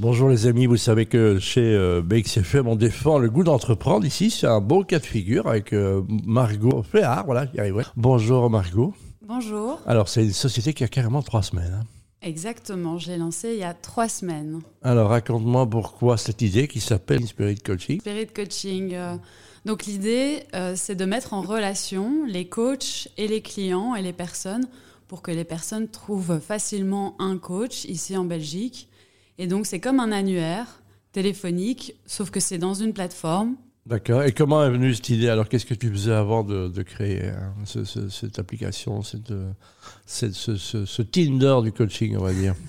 Bonjour les amis, vous savez que chez euh, BXFM on défend le goût d'entreprendre. Ici c'est un beau cas de figure avec euh, Margot Féard, voilà, qui arriverait. Bonjour Margot. Bonjour. Alors c'est une société qui a carrément trois semaines. hein. Exactement, je l'ai lancé il y a trois semaines. Alors raconte-moi pourquoi cette idée qui s'appelle Spirit Coaching. Spirit Coaching. euh, donc l'idée, euh, c'est de mettre en relation les coachs et les clients et les personnes pour que les personnes trouvent facilement un coach ici en Belgique. Et donc c'est comme un annuaire téléphonique, sauf que c'est dans une plateforme. D'accord. Et comment est venue cette idée? Alors qu'est-ce que tu faisais avant de, de créer hein, ce- ce- cette application, cette, cette- ce, ce- ce Tinder du coaching, on va dire?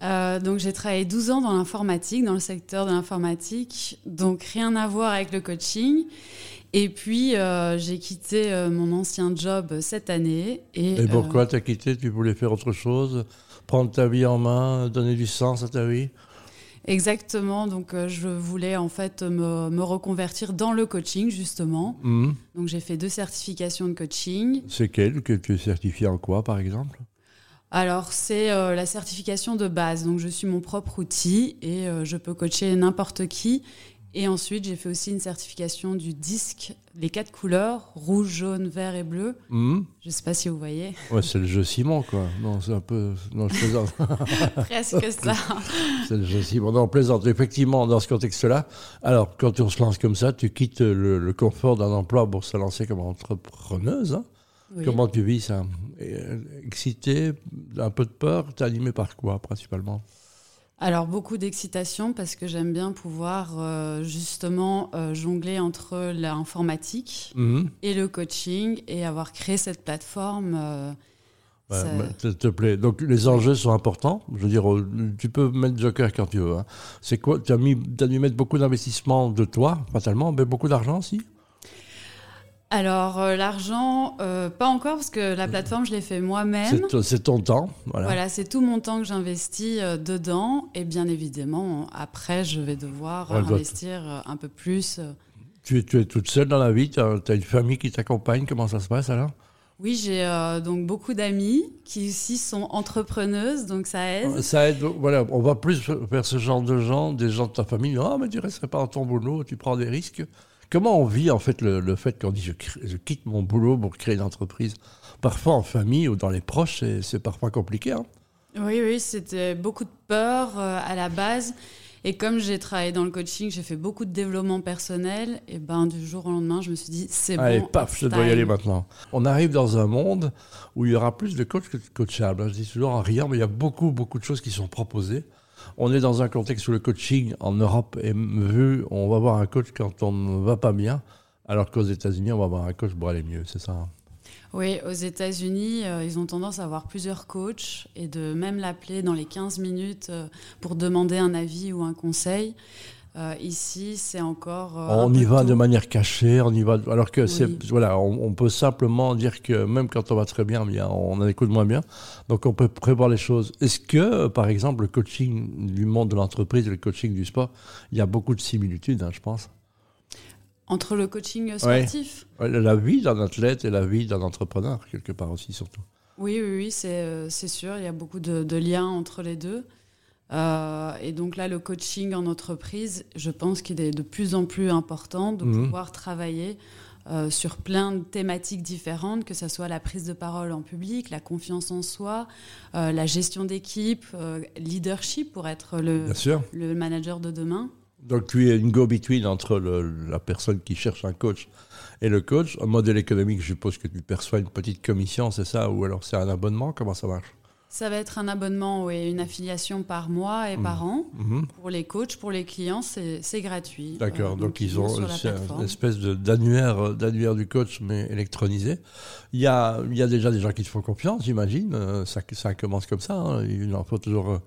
Euh, donc j'ai travaillé 12 ans dans l'informatique, dans le secteur de l'informatique, donc rien à voir avec le coaching. Et puis euh, j'ai quitté euh, mon ancien job cette année. Et, Et euh, pourquoi t'as quitté? Tu voulais faire autre chose? Prendre ta vie en main Donner du sens à ta vie? Exactement, donc je voulais en fait me, me reconvertir dans le coaching justement. Mhm. Donc j'ai fait deux certifications de coaching. C'est quelle que tu es certifié en quoi, par exemple? Alors c'est euh, la certification de base, donc je suis mon propre outil et euh, je peux coacher n'importe qui. Et ensuite j'ai fait aussi une certification du disque, les quatre couleurs, rouge, jaune, vert et bleu. Mhm. Je ne sais pas si vous voyez. Ouais, c'est le jeu Simon, quoi. Non, c'est un peu. Non, je plaisante. Presque ça. c'est le jeu Simon. Non, on plaisante. Effectivement, dans ce contexte-là. Alors, quand on se lance comme ça, tu quittes le, le confort d'un emploi pour se lancer comme entrepreneuse. hein. Oui. Comment tu vis ça? Euh, Excité, un peu de peur T'es animé par quoi, principalement? Alors beaucoup d'excitation parce que j'aime bien pouvoir euh, justement euh, jongler entre l'informatique Mhm. et le coaching et avoir créé cette plateforme. euh, Ouais, ça- bah, te, te plaît. Donc les enjeux sont importants. Je veux dire, tu peux mettre Joker quand tu veux. hein. C'est quoi? Tu as, mis, as dû mettre beaucoup d'investissement de toi, fatalement, mais beaucoup d'argent aussi? Alors euh, l'argent, euh, pas encore parce que la plateforme je l'ai fait moi-même. C'est ton- temps. Voilà. Voilà, c'est tout mon temps que j'investis euh, dedans et bien évidemment après je vais devoir Ouais, investir un peu plus. Tu, es- tu es toute seule dans la vie Tu as, une famille qui t'accompagne Comment ça se passe alors? Oui, j'ai donc beaucoup d'amis qui aussi sont entrepreneuses donc ça aide. Ça aide. Voilà, on va plus vers ce genre de gens, des gens de ta famille. Ah, mais tu resterais pas dans ton boulot, tu prends des risques. Comment on vit en fait le, le fait qu'on dit je, crée- je quitte mon boulot pour créer une entreprise Parfois en famille ou dans les proches, c'est- parfois compliqué. hein. Oui, oui, c'était beaucoup de peur euh, à la base. Et comme j'ai travaillé dans le coaching, j'ai fait beaucoup de développement personnel. Et ben du jour au lendemain, je me suis dit c'est Allez, bon. paf, je dois y aller maintenant. On arrive dans un monde où il y aura plus de coachs que de coachables. hein. Je dis toujours en riant, mais il y a beaucoup, beaucoup de choses qui sont proposées. On est dans un contexte où le coaching en Europe est vu, on va voir un coach quand on ne va pas bien, alors qu'aux États-Unis, on va voir un coach pour aller mieux, c'est ça hein? Oui, aux États-Unis, euh, ils ont tendance à avoir plusieurs coachs et de même l'appeler dans les 15 minutes euh, pour demander un avis ou un conseil. Euh, ici, c'est encore. euh, On y va tôt. de manière cachée, on y va. Alors que c'est voilà, on, on peut simplement dire que même quand on va très bien, bien, on coups de moins bien. Donc on peut prévoir les choses. Est-ce que, par exemple, le coaching du monde de l'entreprise et le coaching du sport, il y a beaucoup de similitudes, hein, je pense? Entre le coaching sportif? Ouais, La vie d'un athlète et la vie d'un entrepreneur, quelque part aussi, surtout. Oui, oui, oui, c'est euh, c'est sûr. Il y a beaucoup de, de liens entre les deux. Euh, et donc là, le coaching en entreprise, je pense qu'il est de plus en plus important de Mhm. pouvoir travailler euh, sur plein de thématiques différentes, que ce soit la prise de parole en public, la confiance en soi, euh, la gestion d'équipe, leadership pour être le, manager de demain. Donc tu es une go-between entre le- la personne qui cherche un coach et le coach. Un modèle économique, je suppose que tu perçois une petite commission, c'est ça? Ou alors c'est un abonnement? Comment ça marche? Ça va être un abonnement et une affiliation par mois et par an. Mhm. Pour les coachs, pour les clients, c'est gratuit. D'accord, Euh, donc, ils vont ont une espèce d'annuaire euh, d'annuaire du coach, mais électronisé. Il y a, il y a déjà des gens qui te font confiance, j'imagine. Euh, Ça, ça commence comme ça. hein. Il en faut toujours.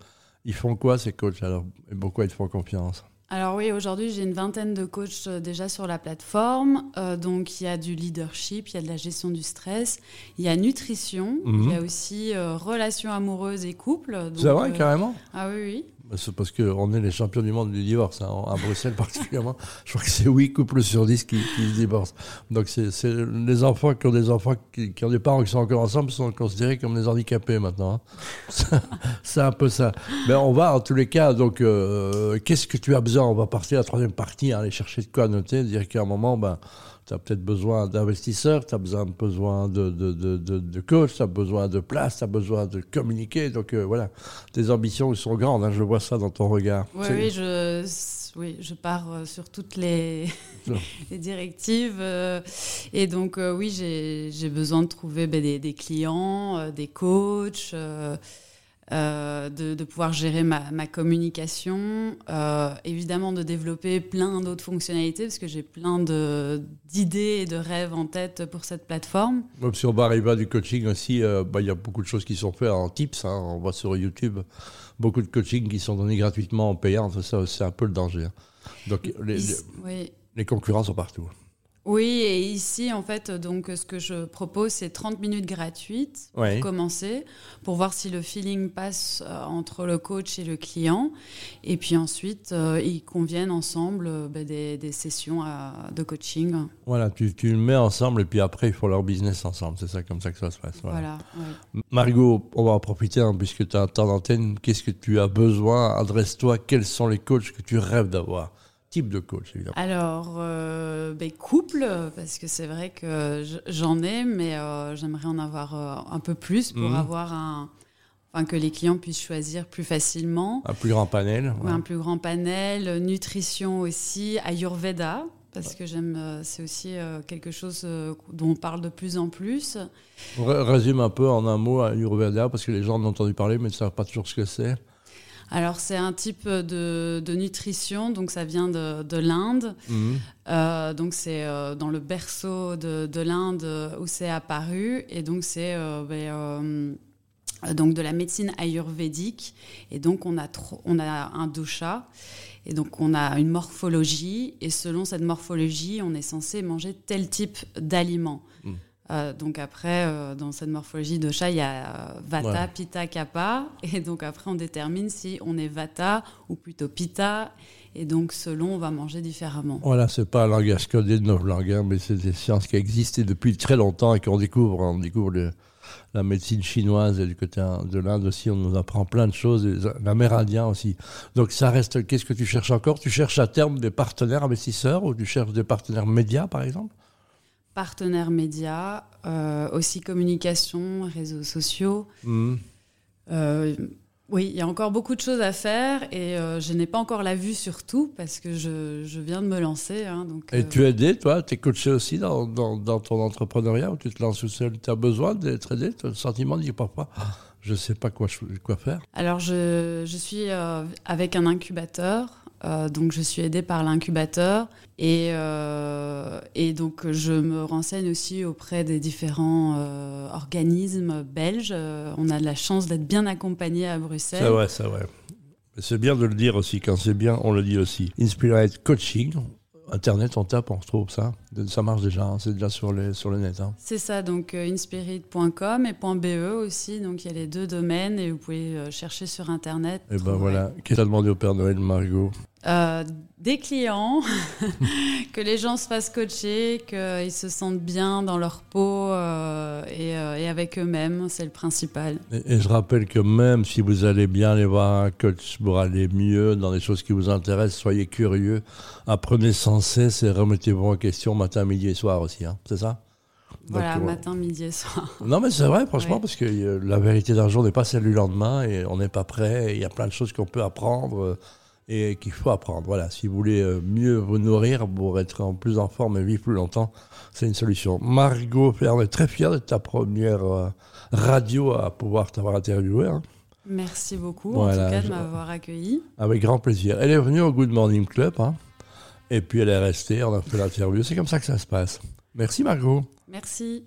Ils font quoi ces coachs alors? Et pourquoi ils te font confiance? Alors oui, aujourd'hui, j'ai une vingtaine de coachs euh, déjà sur la plateforme. Euh, donc, il y a du leadership, il y a de la gestion du stress, il y a nutrition, Mhm. il y a aussi euh, relations amoureuses et couples. C'est vrai, euh, carrément? Ah oui, oui. C'est parce qu'on est les champions du monde du divorce, hein, à Bruxelles particulièrement. Je crois que c'est 8 couples sur 10 qui, qui se divorcent. Donc c'est les enfants qui ont des enfants qui, ont des parents qui sont encore ensemble sont considérés comme des handicapés maintenant. Hein. c'est un peu ça. Mais on va en tous les cas, donc euh, qu'est-ce que tu as besoin? On va partir à la troisième partie, hein, aller chercher de quoi noter, dire qu'à un moment, ben, tu as peut-être besoin d'investisseurs, tu as besoin, besoin de, de, de, de coach, tu as besoin de place, tu as besoin de communiquer. Donc euh, voilà, tes ambitions sont grandes, hein, je vois ça dans ton regard. oui, je, oui, je pars euh, sur toutes les, les directives. Euh, et donc oui, j'ai besoin de trouver ben, des, des, clients, des coachs. Euh, de, pouvoir gérer ma, communication, euh, évidemment de développer plein d'autres fonctionnalités parce que j'ai plein d'idées et de rêves en tête pour cette plateforme. si on va arriver à du coaching aussi, euh, bah, il y a beaucoup de choses qui sont faites en tips. Hein. on voit sur YouTube beaucoup de coaching qui sont donnés gratuitement en payant. Ça, c'est un peu le danger. Hein. Donc les, les concurrents sont partout. Oui, et ici, en fait, donc, ce que je propose, c'est 30 minutes gratuites pour commencer, pour voir si le feeling passe euh, entre le coach et le client. Et puis ensuite, euh, ils conviennent ensemble euh, ben, des, sessions de coaching. Voilà, tu, tu le mets ensemble et puis après, ils font leur business ensemble. C'est ça, comme ça que ça se passe. Voilà. Margot, on va en profiter hein, puisque tu as un temps d'antenne. Qu'est-ce que tu as besoin? Adresse-toi. Quels sont les coachs que tu rêves d'avoir? Type de coach, évidemment Alors, euh, ben, couple, parce que c'est vrai que j'en ai, mais euh, j'aimerais en avoir euh, un peu plus pour mhm. avoir un. Enfin, que les clients puissent choisir plus facilement. Un plus grand panel. Un plus grand panel. Nutrition aussi. Ayurveda, parce que j'aime. c'est aussi quelque chose dont on parle de plus en plus. Résume un peu en un mot Ayurveda, parce que les gens ont entendu parler, mais ne savent pas toujours ce que c'est. Alors c'est un type de, nutrition, donc ça vient de, l'Inde. Mhm. Euh, donc c'est euh, dans le berceau de, l'Inde où c'est apparu, et donc c'est euh, ben, donc de la médecine ayurvédique. Et donc on a, on a un dosha. Et donc on a une morphologie, et selon cette morphologie, on est censé manger tel type d'aliments. Mhm. Euh, donc après, euh, dans cette morphologie de chat, il y a euh, Vata, Pitta, Kapha. Et donc après, on détermine si on est Vata ou plutôt Pitta. Et donc, selon, on va manger différemment. Voilà, c'est pas un langage codé de nos langues, hein, mais c'est des sciences qui existent depuis très longtemps et qu'on découvre. On découvre la médecine chinoise et du côté de l'Inde aussi, on nous apprend plein de choses, l'amérindien aussi. Donc ça reste, qu'est-ce que tu cherches encore? Tu cherches à terme des partenaires investisseurs ou tu cherches des partenaires médias, par exemple? Partenaires médias, euh, aussi communication, réseaux sociaux. Mmh. Euh, oui, il y a encore beaucoup de choses à faire et euh, je n'ai pas encore la vue sur tout parce que je, je viin de me lancer. Hein, donc, et tu es aidé, toi? Tu es coaché aussi dans, dans, dans, ton entrepreneuriat ou tu te lances tout seul? Tu as besoin d'être aidé? Tu as le sentiment de dire parfois je ne sais pas quoi, quoi faire? Alors, je, je suis avec un incubateur euh, donc je suis aidée par l'incubateur et, euh, et, donc je me renseigne aussi auprès des différents euh, organismes belges. on a de la chance d'être bien accompagné à Bruxelles. C'est vrai, c'est vrai. C'est bien de le dire aussi. Quand c'est bien, on le dit aussi. Inspired Coaching, Internet, on tape, on retrouve ça. Ça marche déjà, hein. c'est déjà sur, les, sur le net. Hein. C'est ça, donc euh, inspirit.com et .be aussi. Donc il y a les deux domaines et vous pouvez euh, chercher sur Internet. Et ben voilà. Qu'est-ce que demandé au Père Noël, Margot? Euh, des clients, que les gens se fassent coacher, qu'ils se sentent bien dans leur peau et, avec eux-mêmes, c'est le principal. Et, je rappelle que même si vous allez bien aller voir un coach pour aller mieux dans les choses qui vous intéressent, soyez curieux, apprenez sans cesse et remettez-vous en question matin, midi et soir aussi, hein, c'est ça? Voilà, matin, midi et soir. Non, mais c'est vrai, franchement, parce que euh, la vérité d'un jour n'est pas celle du lendemain et on n'est pas prêt. Il y a plein de choses qu'on peut apprendre euh, et qu'il faut apprendre. Voilà, si vous voulez euh, mieux vous nourrir pour être en plus en forme et vivre plus longtemps, c'est une solution. Margot on est très fier de ta première radio à pouvoir t'avoir interviewé. Hein. Merci beaucoup, en tout cas, de m'avoir accueilli. Avec grand plaisir. Elle est venue au Good Morning Club. Hein. Et puis elle est restée, on a fait l'interview. C'est comme ça que ça se passe. Merci Margot. Merci.